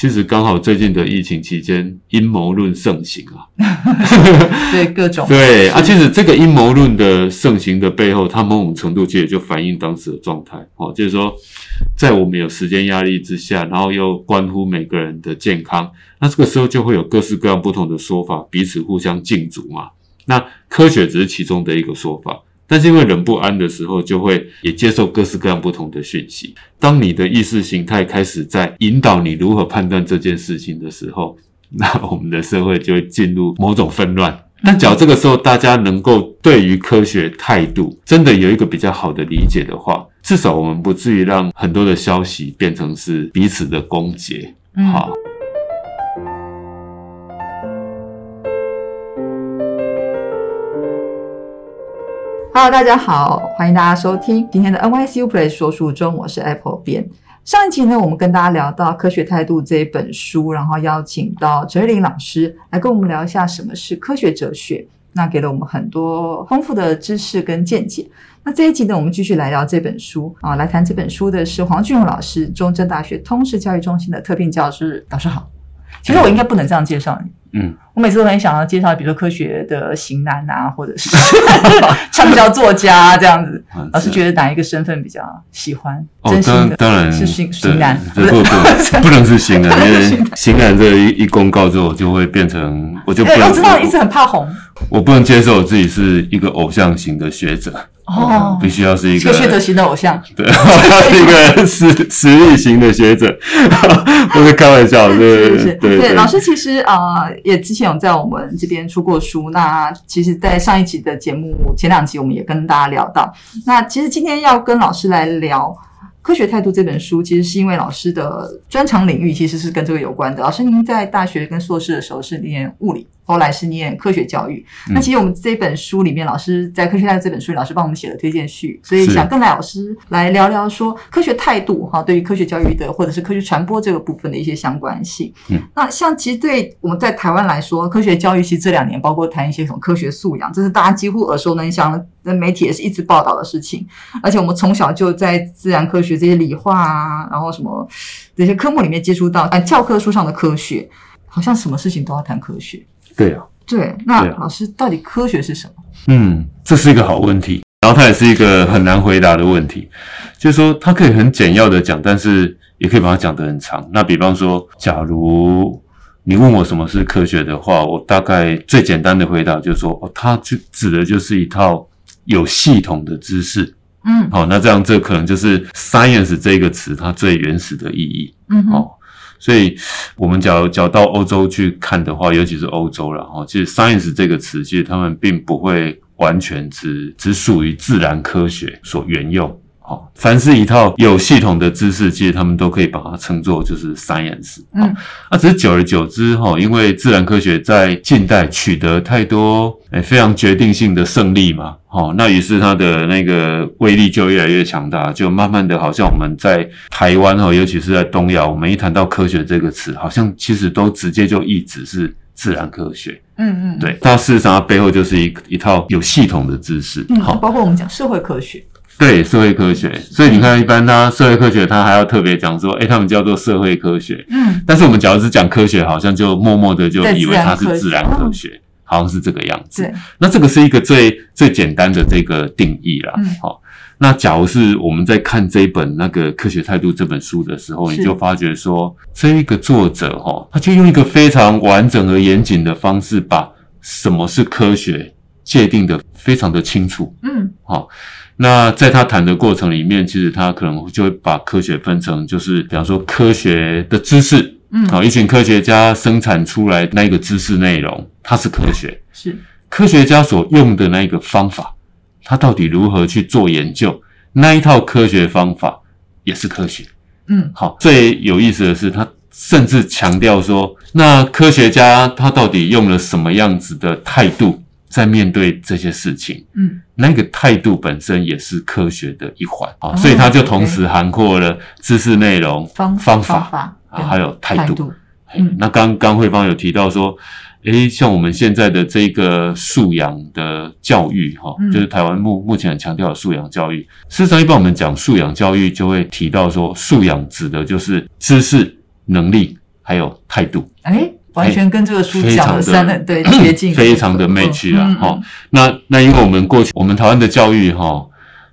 其实刚好最近的疫情期间，阴谋论盛行啊。对各种 对啊，其实这个阴谋论的盛行的背后，它某种程度其实就反映当时的状态哦，就是说，在我们有时间压力之下，然后又关乎每个人的健康，那这个时候就会有各式各样不同的说法，彼此互相竞逐嘛。那科学只是其中的一个说法。但是因为人不安的时候，就会也接受各式各样不同的讯息。当你的意识形态开始在引导你如何判断这件事情的时候，那我们的社会就会进入某种纷乱。但只要这个时候大家能够对于科学态度真的有一个比较好的理解的话，至少我们不至于让很多的消息变成是彼此的攻讦。好。Hello，大家好，欢迎大家收听今天的 NYCU Play 说书中，我是 Apple 边。上一集呢，我们跟大家聊到《科学态度》这一本书，然后邀请到陈瑞玲老师来跟我们聊一下什么是科学哲学，那给了我们很多丰富的知识跟见解。那这一集呢，我们继续来聊这本书啊，来谈这本书的是黄俊荣老师，中正大学通识教育中心的特聘教师。老师好，其实我应该不能这样介绍你。嗯，我每次都很想要介绍，比如说科学的型男啊，或者是 畅销作家这样子。老师觉得哪一个身份比较喜欢？真心的当然是型型男，不不不能是型男，因为型男这一一公告之后，就会变成我就不我知道一直很怕红，我不能接受自己是一个偶像型的学者。哦，必须要是一个学者型的偶像，对，是一个实实力型的学者，不是开玩笑，对对对。老师其实啊，也之前有在我们这边出过书，那其实，在上一集的节目前两集，我们也跟大家聊到。那其实今天要跟老师来聊《科学态度》这本书，其实是因为老师的专长领域其实是跟这个有关的。老师，您在大学跟硕士的时候是念物理。后来是念科学教育，那其实我们这本书里面，老师在科学态度这本书里，老师帮我们写了推荐序，所以想跟赖老师来聊聊说科学态度哈，对于科学教育的或者是科学传播这个部分的一些相关性。嗯，那像其实对我们在台湾来说，科学教育其实这两年包括谈一些什么科学素养，这是大家几乎耳熟能详，的媒体也是一直报道的事情。而且我们从小就在自然科学这些理化啊，然后什么这些科目里面接触到，哎，教科书上的科学，好像什么事情都要谈科学。对啊，对，那老师到底科学是什么？嗯，这是一个好问题，然后它也是一个很难回答的问题。就是说，它可以很简要的讲，但是也可以把它讲得很长。那比方说，假如你问我什么是科学的话，我大概最简单的回答就是说，哦，它就指的就是一套有系统的知识。嗯，好，那这样这可能就是 science 这个词它最原始的意义。嗯，好。所以，我们假如假如到欧洲去看的话，尤其是欧洲了哈，其实 science 这个词，其实他们并不会完全只只属于自然科学所原用。好，凡是一套有系统的知识，其实他们都可以把它称作就是 science。嗯，那只是久而久之哈，因为自然科学在近代取得太多诶非常决定性的胜利嘛。好，那于是它的那个威力就越来越强大，就慢慢的，好像我们在台湾哈，尤其是在东亚，我们一谈到科学这个词，好像其实都直接就一直是自然科学。嗯嗯，对，它事实上它背后就是一一套有系统的知识。嗯，好，包括我们讲社会科学。对，社会科学。所以你看，一般他社会科学，他还要特别讲说，哎，他们叫做社会科学。嗯，但是我们假如是讲科学，好像就默默的就以为它是自然科学。好像是这个样子。那这个是一个最最简单的这个定义了。好，那假如是我们在看这一本那个科学态度这本书的时候，你就发觉说，这一个作者哈，他就用一个非常完整而严谨的方式，把什么是科学界定的非常的清楚。嗯，好，那在他谈的过程里面，其实他可能就会把科学分成，就是比方说科学的知识。嗯，好，一群科学家生产出来那个知识内容，它是科学，是科学家所用的那个方法，他到底如何去做研究，那一套科学方法也是科学。嗯，好，最有意思的是，他甚至强调说，那科学家他到底用了什么样子的态度在面对这些事情？嗯，那个态度本身也是科学的一环啊，所以它就同时涵括了知识内容、方方法。啊，还有态度。嗯，那刚刚慧芳有提到说，诶，像我们现在的这个素养的教育，哈，就是台湾目目前很强调的素养教育。事实上，一般我们讲素养教育，就会提到说，素养指的就是知识、能力。还有态度。哎，完全跟这个书讲的三的对接近，非常的媚趣 啊嗯！哈、那那因为我们过去我们台湾的教育哈、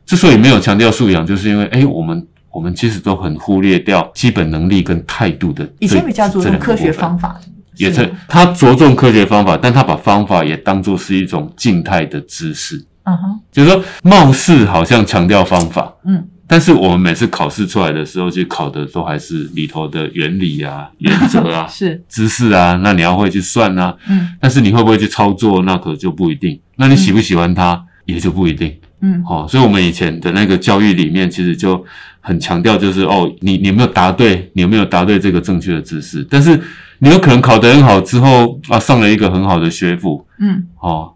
之所以没有强调素养，就是因为哎，我们我们其实都很忽略掉基本能力跟态度的以前比较着这重科学方法，也是是他着重科学方法，但他把方法也当做是一种静态的知识，嗯哼，就是说貌似好像强调方法，嗯，但是我们每次考试出来的时候，去考的都还是里头的原理啊、原则啊、是，知识啊，那你要会去算啊，嗯。但是你会不会去操作，那可就不一定。那你喜不喜欢它，也就不一定。嗯。哦，所以我们以前的那个教育里面，其实就很强调，就是哦，你你有没有答对，你有没有答对这个正确的知识？但是你有可能考得很好之后啊，上了一个很好的学府，嗯，哦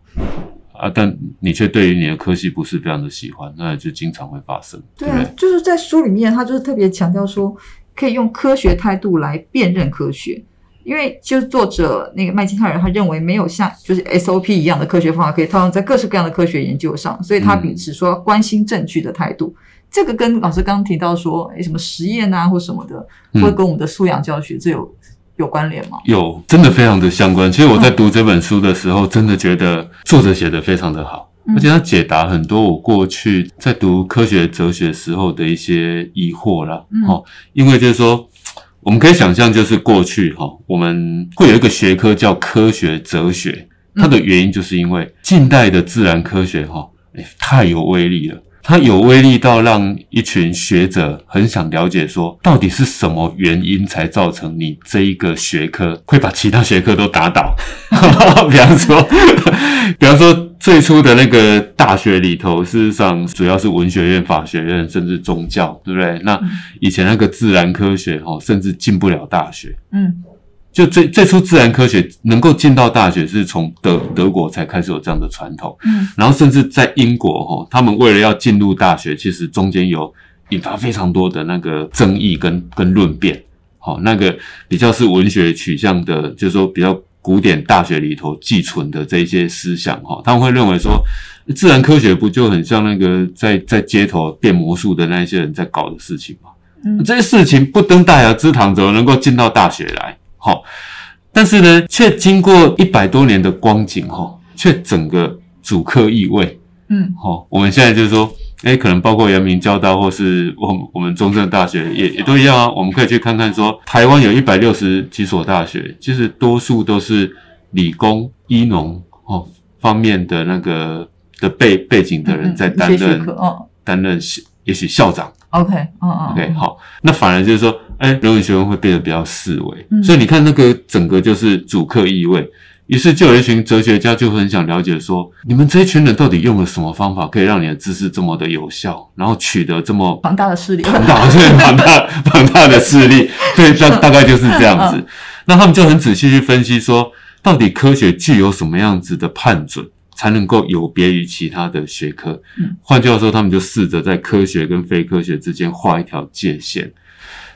啊，但你却对于你的科系不是非常的喜欢，那就经常会发生，对啊就是在书里面，他就是特别强调说，可以用科学态度来辨认科学。因为就是作者那个麦金泰尔，他认为没有像就是 SOP 一样的科学方法可以套用在各式各样的科学研究上，所以他嗯秉持说关心证据的态度。这个跟老师刚刚提到说，诶什么实验啊或什么的，嗯会跟我们的素养教学这有有关联吗？有，真的非常的相关。其实我在读这本书的时候，真的觉得作者写的非常的好，嗯而且他解答很多我过去在读科学哲学时候的一些疑惑啦。嗯哦，因为就是说，我们可以想象，就是过去哈、我们会有一个学科叫科学哲学，它的原因就是因为近代的自然科学哈、哎太有威力了。它有威力到让一群学者很想了解说，到底是什么原因才造成你这一个学科会把其他学科都打倒？比方说，比方说最初的那个大学里头，事实上主要是文学院、法学院，甚至宗教，对不对？那以前那个自然科学哈，甚至进不了大学。嗯就最最初自然科学能够进到大学，是从德德国才开始有这样的传统。嗯然后甚至在英国哈，他们为了要进入大学，其实中间有引发非常多的那个争议跟跟论辩。好，那个比较是文学取向的，就是说比较古典大学里头寄存的这一些思想哈，他们会认为说，自然科学不就很像那个在在街头变魔术的那一些人在搞的事情吗？嗯这些事情不登大雅之堂，怎么能够进到大学来？好、但是呢，却经过一百多年的光景，哈，却整个主客意味。嗯好、我们现在就是说，哎，可能包括阳明交大或是我们我们中正大学也也都一样啊。我们可以去看看说，台湾有一百六十几所大学，其实多数都是理工、医农哦方面的那个的背背景的人在担任担任校也许校长。，OK，嗯嗯 OK，好，那反而就是说，哎，人文学院会变得比较四维，嗯所以你看那个整个就是主客意味。于是就有一群哲学家就很想了解说，你们这一群人到底用了什么方法，可以让你的知识这么的有效，然后取得这么庞大的势力，庞大、对庞大、庞大的势力，对，大大概就是这样嗯子。那他们就很仔细去分析说，到底科学具有什么样子的判准，才能够有别于其他的学科嗯？换句话说，他们就试着在科学跟非科学之间画一条界限。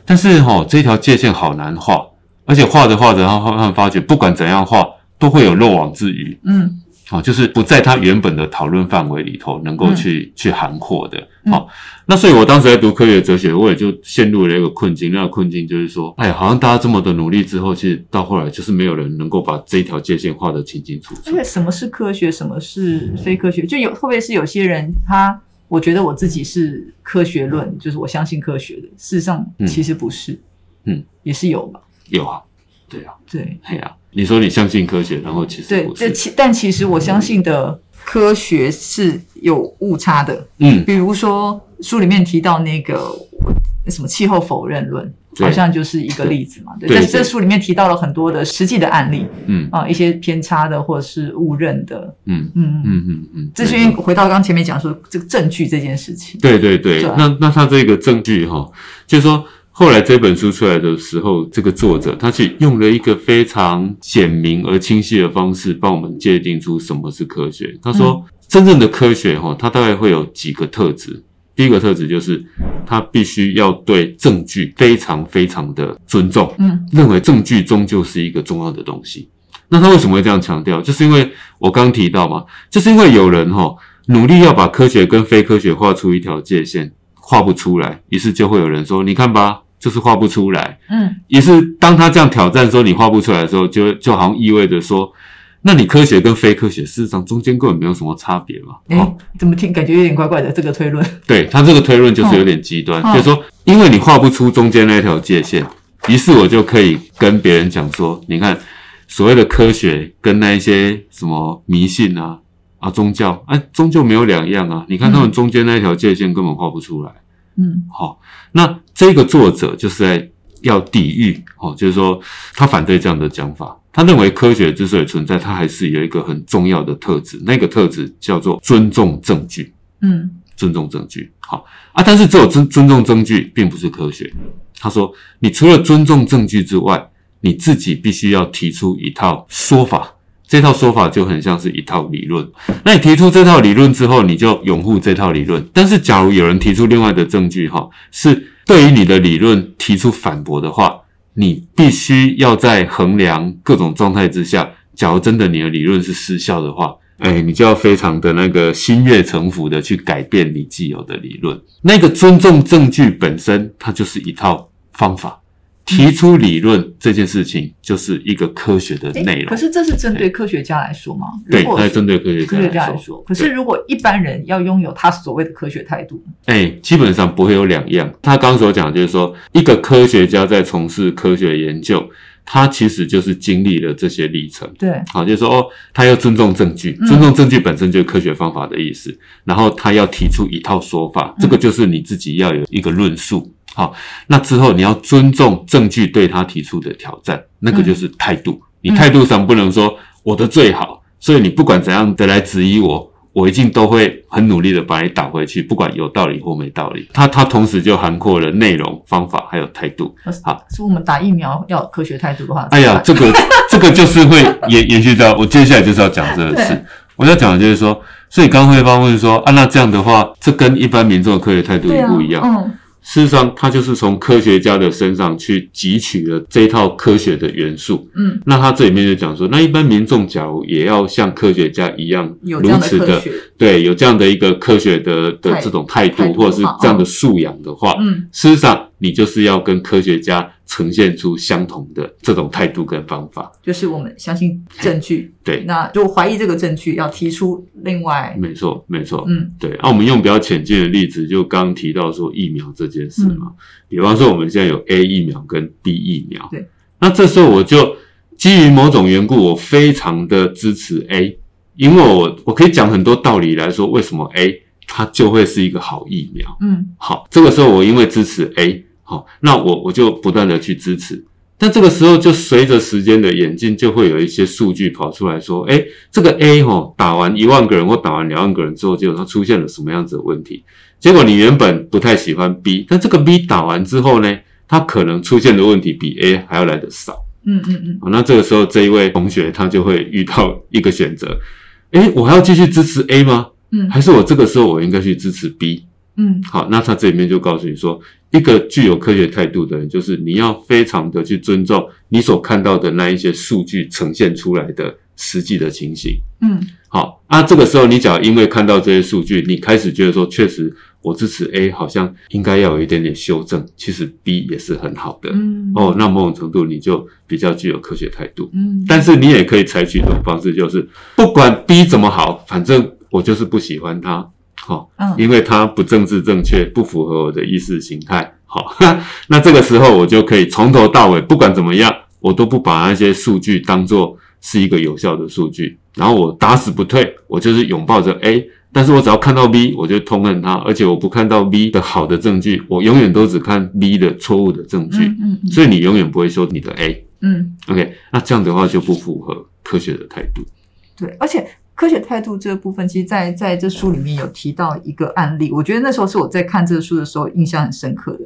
但是哈、这条界限好难画，而且画着画着，他他们发觉，不管怎样画，都会有漏网之鱼。嗯好、就是不在他原本的讨论范围里头能够去、去涵括的。好、那所以我当时在读科学哲学，我也就陷入了一个困境。那个困境就是说，哎，好像大家这么的努力之后，其实到后来就是没有人能够把这一条界限画得清清楚楚因。为什么是科学，什么是非科学，就有会不会是有些人他，我觉得我自己是科学论，就是我相信科学的，事实上嗯。其实不是，嗯，也是有吧，有啊，对啊，对。嘿啊，你说你相信科学，然后其实对，这其但其实我相信的科学是有误差的，嗯，比如说书里面提到那个什么气候否认论。对。好像就是一个例子嘛，对，在这书里面提到了很多的实际的案例嗯。啊，一些偏差的或者是误认的，嗯嗯嗯。嗯嗯嗯，这是因为回到刚刚前面讲说这个证据这件事情。对对对，对啊那那他这个证据哈，就是说后来这本书出来的时候，这个作者他去用了一个非常简明而清晰的方式，帮我们界定出什么是科学。他说，真正的科学哈，它大概会有几个特质。第一个特质就是，他必须要对证据非常非常的尊重，嗯认为证据终究是一个重要的东西。那他为什么会这样强调？就是因为我刚提到嘛，就是因为有人哈、努力要把科学跟非科学画出一条界限，画不出来，于是就会有人说：“你看吧，就是画不出来。嗯，于是当他这样挑战说你画不出来的时候，就就好像意味着说，那你科学跟非科学事实上中间根本没有什么差别嘛。哎、哦怎么听感觉有点怪怪的这个推论？对他这个推论就是有点极端，嗯就是说，因为你画不出中间那条界限，于是我就可以跟别人讲说，你看所谓的科学跟那一些什么迷信啊啊宗教，哎、终究没有两样啊。你看他们中间那一条界限根本画不出来。嗯好、那这个作者就是在要抵御，哦，就是说他反对这样的讲法。他认为科学之所以存在，它还是有一个很重要的特质，那个特质叫做尊重证据。嗯尊重证据，好啊，但是只有尊尊重证据，并不是科学。他说，你除了尊重证据之外，你自己必须要提出一套说法，这套说法就很像是一套理论。那你提出这套理论之后，你就拥护这套理论。但是，假如有人提出另外的证据，哈，是对于你的理论提出反驳的话，你必须要在衡量各种状态之下，假如真的你的理论是失效的话，哎，你就要非常的那个心悦诚服的去改变你既有的理论。那个尊重证据本身，它就是一套方法。提出理论这件事情，就是一个科学的诶内容。可是这是针对科学家来说吗？对，它是针对科学科学家家来说。可是如果一般人要拥有他所谓的科学态度，哎，基本上不会有两样。他刚刚所讲的就是说，一个科学家在从事科学研究，他其实就是经历了这些历程。对，好，就是说哦，他要尊重证据，嗯尊重证据本身就是科学方法的意思。然后他要提出一套说法，这个就是你自己要有一个论述。好，那之后你要尊重证据对他提出的挑战，那个就是态度。你态度上不能说我的最好，所以你不管怎样的来质疑我，我一定都会很努力的把你打回去，不管有道理或没道理。它它同时就涵括了内容、方法还有态度。好，是我们打疫苗要有科学态度的话，哎呀，这个这个就是会延延续到我接下来就是要讲这个事。我要讲的就是说，所以刚慧芳问说啊，那这样的话，这跟一般民众的科学态度也不一样。嗯事实上，他就是从科学家的身上去汲取了这一套科学的元素。嗯，那他这里面就讲说，那一般民众假如也要像科学家一样有如此的对，有这样的一个科学的的这种态度态，度或者是这样的素养的话，嗯。事实上你就是要跟科学家呈现出相同的这种态度跟方法。就是我们相信证据，对，那如果怀疑这个证据，要提出另外，没错，没错。嗯。对，那、我们用比较浅近的例子，就刚刚提到说疫苗这件事嘛，嗯。比方说我们现在有 A 疫苗跟 B 疫苗，对，那这时候我就基于某种缘故，我非常的支持 A，因为我我可以讲很多道理来说，为什么 A 它就会是一个好疫苗。嗯好，这个时候我因为支持 A，好，那我我就不断的去支持。但这个时候就随着时间的演进，就会有一些数据跑出来说，哎，这个 A 哦，打完一万个人或打完两万个人之后，结果它出现了什么样子的问题？结果你原本不太喜欢 B，但这个 B 打完之后呢，它可能出现的问题比 A 还要来得少。嗯嗯嗯，好，那这个时候这一位同学他就会遇到一个选择，诶，我还要继续支持 A 吗？嗯还是我这个时候我应该去支持 B？嗯好，那他这里面就告诉你说，一个具有科学态度的人，就是你要非常的去尊重你所看到的那一些数据呈现出来的实际的情形。嗯好，啊，这个时候你只要因为看到这些数据，你开始觉得说，确实我支持 A 好像应该要有一点点修正，其实 B 也是很好的。嗯，哦，那某种程度你就比较具有科学态度。嗯，但是你也可以采取一种方式，就是不管 B 怎么好，反正我就是不喜欢它，好、嗯因为它不政治正确，不符合我的意识形态，好、那这个时候我就可以从头到尾，不管怎么样，我都不把那些数据当做是一个有效的数据，然后我打死不退，我就是拥抱着 A。但是我只要看到 B，我就痛恨它，而且我不看到 B 的好的证据，我永远都只看 B 的错误的证据，嗯嗯嗯所以你永远不会说你的 A。嗯，OK，那这样的话就不符合科学的态度。对，而且科学态度这个部分，其实在在这书里面有提到一个案例，我觉得那时候是我在看这个书的时候印象很深刻的。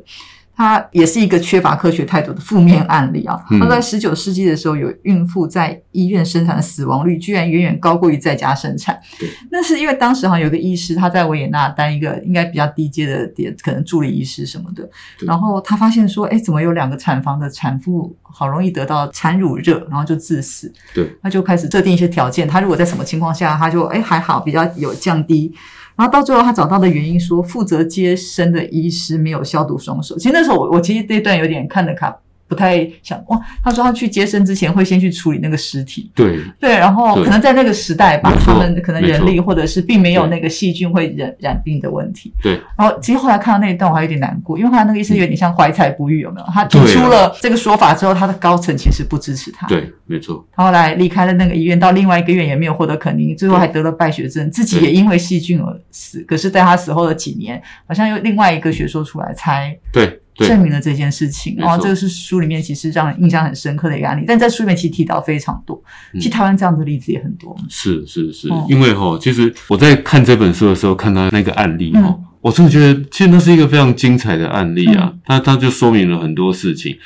它也是一个缺乏科学态度的负面案例啊。嗯它在十九世纪的时候，有孕妇在医院生产的死亡率居然远远高过于在家生产对。那是因为当时好像有个医师，他在维也纳当一个应该比较低阶的点，可能助理医师什么的。然后他发现说，哎，怎么有两个产房的产妇好容易得到产乳热，然后就致死。对，他就开始设定一些条件，他如果在什么情况下，他就哎还好，比较有降低。然后到最后他找到的原因说，负责接生的医师没有消毒双手。其实那时候我我其实这段有点看了看。不太想哇，他说他去接生之前会先去处理那个尸体，对。对，然后可能在那个时代吧他们可能人力或者是并没有那个细菌会染染病的问题。对。然后其实后来看到那一段我还有点难过，因为后来那个医生有点像怀才不遇，有没有？他提出了这个说法之后，他的高层其实不支持他。对，没错，他后来离开了那个医院，到另外一个医院也没有获得肯定，最后还得了败血症，自己也因为细菌而死。可是，在他死后的几年，好像又另外一个学说出来，才对对证明了这件事情。然后，这个是书里面其实让人印象很深刻的一个案例，但在书里面其实提到非常多。嗯其实台湾这样的例子也很多。是是是哦，因为哈，其实我在看这本书的时候，看到那个案例哈嗯，我真的觉得其实那是一个非常精彩的案例啊，它它就说明了很多事情。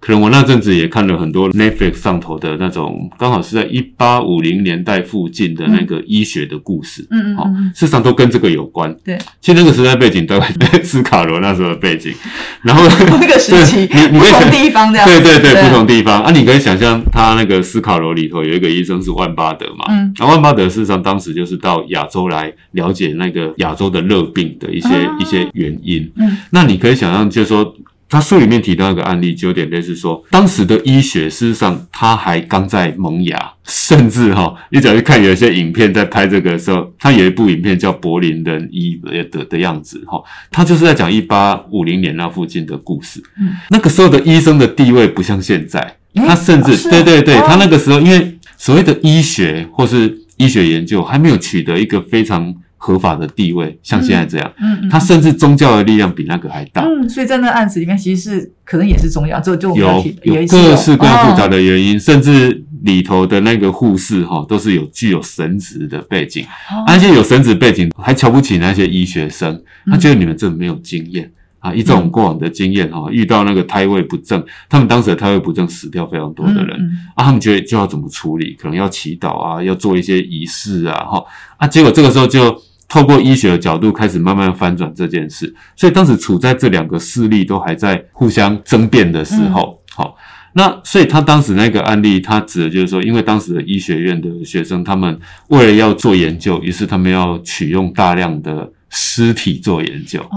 可能我那阵子也看了很多 Netflix 上头的那种，刚好是在一八五零年代附近的那个医学的故事，好、嗯嗯事实上都跟这个有关。对，其实那个时代背景大概斯卡罗那时候的背景，然后那个时期对你你地方这样。对对对，不同地方啊，你可以想象他那个斯卡罗里头有一个医生是万巴德嘛，嗯，那万巴德事实上当时就是到亚洲来了解那个亚洲的热病的一些、啊一些原因。嗯，那你可以想象，就是说。他书里面提到一个案例，就有点类似说，当时的医学事实上它还刚在萌芽，甚至哈、你只要去看有一些影片，在拍这个的时候，他有一部影片叫《柏林人医》的的样子哈，他就是在讲一八五零年那附近的故事。嗯，那个时候的医生的地位不像现在，他甚至、对对对，哦他那个时候因为所谓的医学或是医学研究还没有取得一个非常合法的地位，像现在这样，嗯嗯，他甚至宗教的力量比那个还大。嗯，所以在那个案子里面，其实是可能也是宗教，就就有有各式各样复杂哦的原因，甚至里头的那个护士哈，都是有具有神职的背景，哦。而且有神职背景还瞧不起那些医学生，他觉得你们真的没有经验。啊，依照我们过往的经验哈，遇到那个胎位不正，他们当时的胎位不正死掉非常多的人，嗯嗯。啊，他们觉得就要怎么处理，可能要祈祷啊，要做一些仪式啊，哈啊，结果这个时候就透过医学的角度开始慢慢翻转这件事，所以当时处在这两个势力都还在互相争辩的时候，好、那所以他当时那个案例，他指的就是说，因为当时的医学院的学生，他们为了要做研究，于是他们要取用大量的尸体做研究，哦，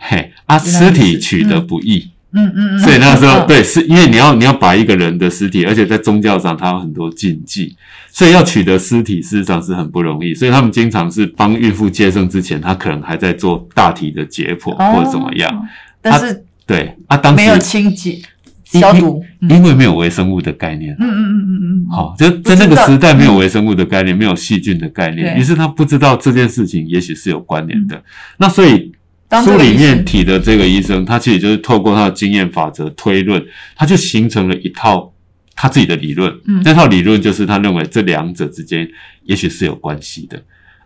嘿啊，尸体取得不易。嗯嗯嗯，所以那时候嗯，对，是因为你要你要把一个人的尸体，而且在宗教上它有很多禁忌，所以要取得尸体事实上是很不容易。所以他们经常是帮孕妇接生之前，他可能还在做大体的解剖哦。或者怎么样。但是对啊，当没有时清洁消毒，嗯因为没有微生物的概念，嗯嗯嗯嗯嗯，好，就在那个时代没有微生物的概念，没有细菌的概念，于是他不知道这件事情也许是有关联的。那所以书里面提的这个医生，他其实就是透过他的经验法则推论，他就形成了一套他自己的理论。嗯那套理论就是他认为这两者之间也许是有关系的。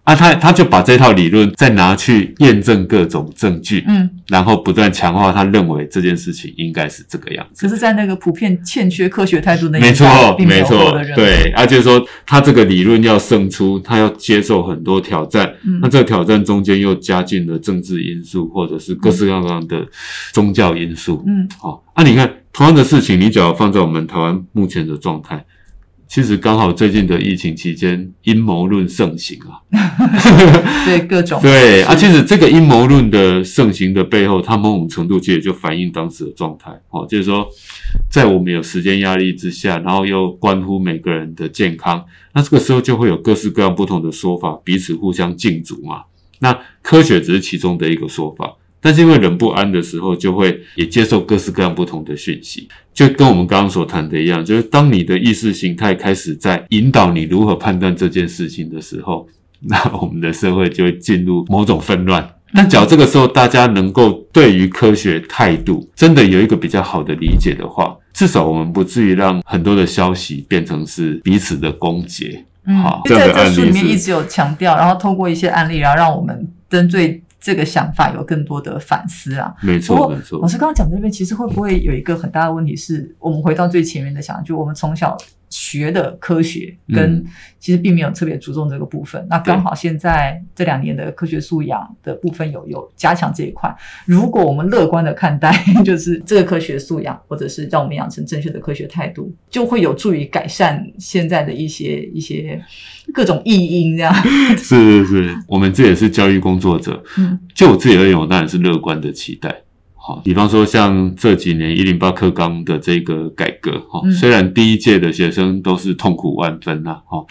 啊，他他就把这套理论再拿去验证各种证据，嗯，然后不断强化他认为这件事情应该是这个样子。可是，在那个普遍欠缺科学态度的没错，没错对，啊，就是说他这个理论要胜出，他要接受很多挑战，嗯那这个挑战中间又加进了政治因素，或者是各式各样的宗教因素。嗯好、啊，你看同样的事情，你只要放在我们台湾目前的状态，其实刚好最近的疫情期间，阴谋论盛行啊。对各种对啊，其实这个阴谋论的盛行的背后，它某种程度其实就反映当时的状态哦，就是说，在我们有时间压力之下，然后又关乎每个人的健康，那这个时候就会有各式各样不同的说法，彼此互相竞逐嘛。那科学只是其中的一个说法，但是因为人不安的时候，就会也接受各式各样不同的讯息，就跟我们刚刚所谈的一样，就是当你的意识形态开始在引导你如何判断这件事情的时候，那我们的社会就会进入某种纷乱。但只要这个时候大家能够对于科学态度真的有一个比较好的理解的话，至少我们不至于让很多的消息变成是彼此的攻讦。嗯好，在这这样的案例是书里面一直有强调，然后透过一些案例，然后让我们针对这个想法有更多的反思啊。没错，没错老，师刚刚讲这边，其实会不会有一个很大的问题是，我们回到最前面的想，就我们从小学的科学，跟嗯其实并没有特别注重这个部分。那刚好现在这两年的科学素养的部分有有加强这一块。如果我们乐观的看待，就是这个科学素养，或者是让我们养成正确的科学态度，就会有助于改善现在的一些一些各种异因这样。是是是，我们这也是教育工作者，嗯就我自己而言，我当然是乐观的期待。好，比方说像这几年一零八课纲的这个改革，哈、嗯。虽然第一届的学生都是痛苦万分呐、哈，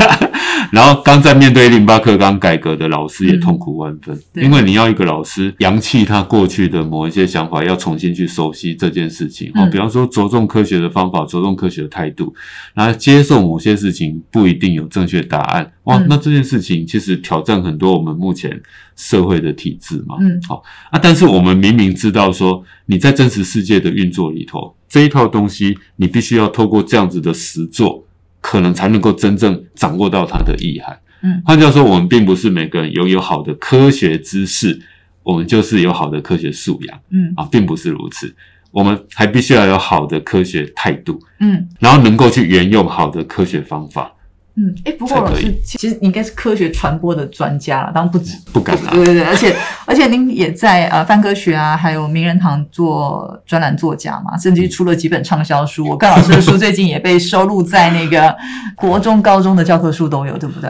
然后刚在面对一零八课纲改革的老师也痛苦万分，对。因为你要一个老师扬弃他过去的某一些想法，要重新去熟悉这件事情，哈、嗯。比方说着重科学的方法，着重科学的态度，然后接受某些事情不一定有正确答案，哇，嗯。那这件事情其实挑战很多我们目前社会的体制嘛，嗯好啊，但是我们明明知道说你在真实世界的运作里头，这一套东西你必须要透过这样子的实作，可能才能够真正掌握到它的意涵。嗯换句话说，我们并不是每个人拥有好的科学知识，我们就是有好的科学素养嗯啊，并不是如此。我们还必须要有好的科学态度，嗯然后能够去沿用好的科学方法。嗯，哎，不过老师其实你应该是科学传播的专家了，当然不止。不敢啦对对对，而且而且您也在呃范科学啊，还有名人堂做专栏作家嘛，甚至于出了几本畅销书。我看老师的书最近也被收录在那个 国中、高中的教科书都有，对不对？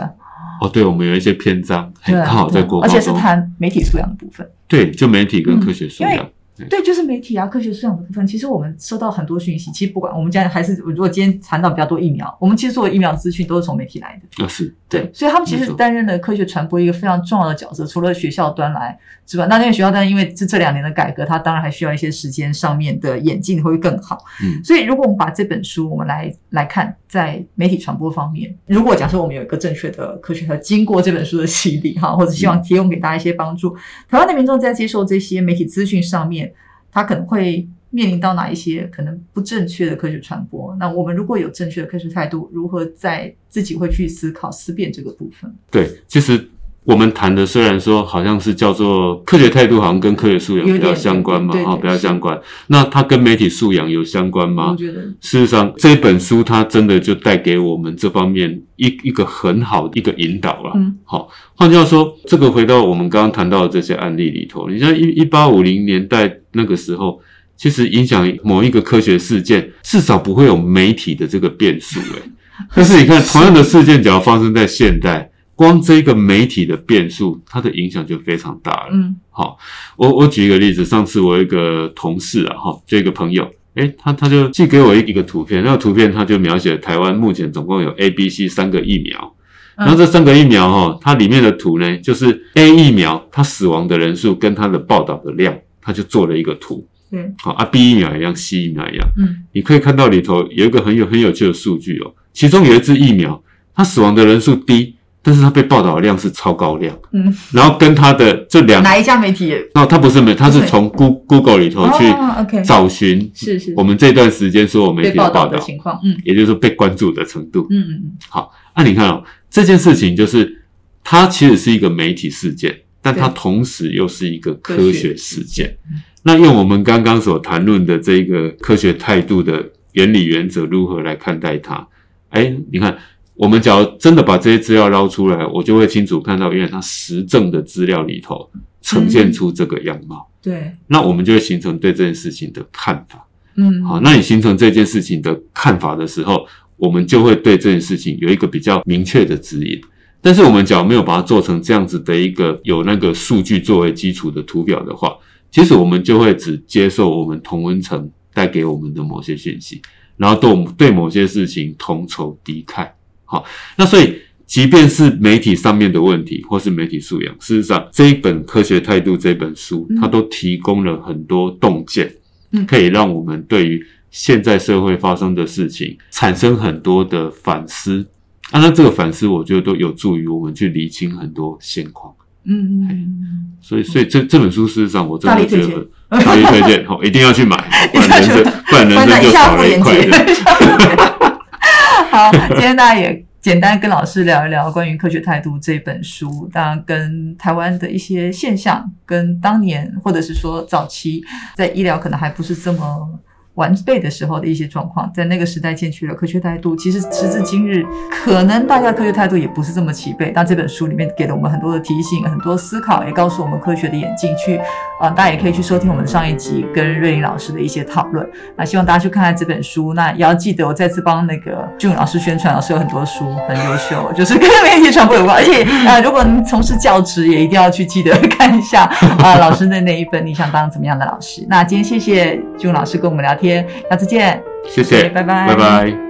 哦，对，我们有一些篇章，嘿对，刚好在国而且是谈媒体素养的部分。对，就媒体跟科学素嗯对，就是媒体啊，科学素养的部分。其实我们收到很多讯息，其实不管我们家还是如果今天谈到比较多疫苗，我们其实所有疫苗资讯都是从媒体来的。啊，是对，所以他们其实担任了科学传播一个非常重要的角色，除了学校端来之外，那因为学校端因为这这两年的改革，它当然还需要一些时间上面的演进会更好。嗯所以如果我们把这本书我们来来看，在媒体传播方面，如果假设我们有一个正确的科学和经过这本书的洗礼哈，或者希望提供给大家一些帮助，台湾的民众在接受这些媒体资讯上面，他可能会。面临到哪一些可能不正确的科学传播？那我们如果有正确的科学态度，如何在自己会去思考思辨这个部分？对，其实我们谈的虽然说好像是叫做科学态度，好像跟科学素养比较相关嘛，哈，对对比较相关。那它跟媒体素养有相关吗我？觉得，事实上，这本书它真的就带给我们这方面一一个很好的一个引导了。嗯好，换句话说，这个回到我们刚刚谈到的这些案例里头，你像一一八五零年代那个时候，其实影响某一个科学事件，至少不会有媒体的这个变数、欸。但是你看，同样的事件，只要发生在现代，光这个媒体的变数，它的影响就非常大了。嗯好，我我举一个例子，上次我有一个同事啊，哈，就一个朋友，诶，他他就寄给我一一个图片，那个图片他就描写台湾目前总共有 A、B、C 三个疫苗，嗯然后这三个疫苗哈，它里面的图呢，就是 A 疫苗它死亡的人数跟它的报道的量，他就做了一个图，对，好啊，B 疫苗一样，C 疫苗一样，嗯。你可以看到里头有一个很有很有趣的数据哦，其中有一支疫苗，它死亡的人数低，但是它被报道的量是超高量，嗯，然后跟它的这两哪一家媒体？也那它不是媒，它是从 Goo- Google 里头去找寻是是。我们这段时间所有媒体的报道，情况，嗯。也就是说被关注的程度。嗯嗯好，那、你看哦，这件事情就是它其实是一个媒体事件，但它同时又是一个科科学学事事件件。那用我们刚刚所谈论的这个科学态度的原理原则如何来看待它？哎，你看，我们只要真的把这些资料捞出来，我就会清楚看到，原来它实证的资料里头呈现出这个样貌。对，那我们就会形成对这件事情的看法。嗯好，那你形成这件事情的看法的时候，我们就会对这件事情有一个比较明确的指引。但是我们只要没有把它做成这样子的一个有那个数据作为基础的图表的话，其实我们就会只接受我们同温层带给我们的某些讯息，然后对我们对某些事情同仇敌忾。好，那所以即便是媒体上面的问题，或是媒体素养，事实上这一本《科学态度》这本书嗯，它都提供了很多洞见，嗯可以让我们对于现在社会发生的事情产生很多的反思。啊，那这个反思，我觉得都有助于我们去理清很多现况。嗯嗯所以，所以这这本书事实上我真的觉得大力推荐，哦，一定要去买，不然人生不然嗯，人生就少了一块。好，今天大家也简单跟老师聊一聊关于《科学态度》这本书，当然跟台湾的一些现象，跟当年或者是说早期在医疗可能还不是这么。完备的时候的一些状况，在那个时代欠缺了科学态度。其实时至今日，可能大家科学态度也不是这么齐备。但这本书里面给了我们很多的提醒，很多思考，也告诉我们科学的眼镜去啊，大家也可以去收听我们上一集跟瑞林老师的一些讨论。那希望大家去看看这本书。那也要记得，我再次帮那个俊老师宣传，老师有很多书很优秀，就是跟媒体传播有关。而且啊，如果您从事教职，也一定要去记得 看一下啊，老师的那一本《你想当怎么样的老师》。那今天谢谢俊老师跟我们聊天天。下次见，谢谢，拜拜，拜拜。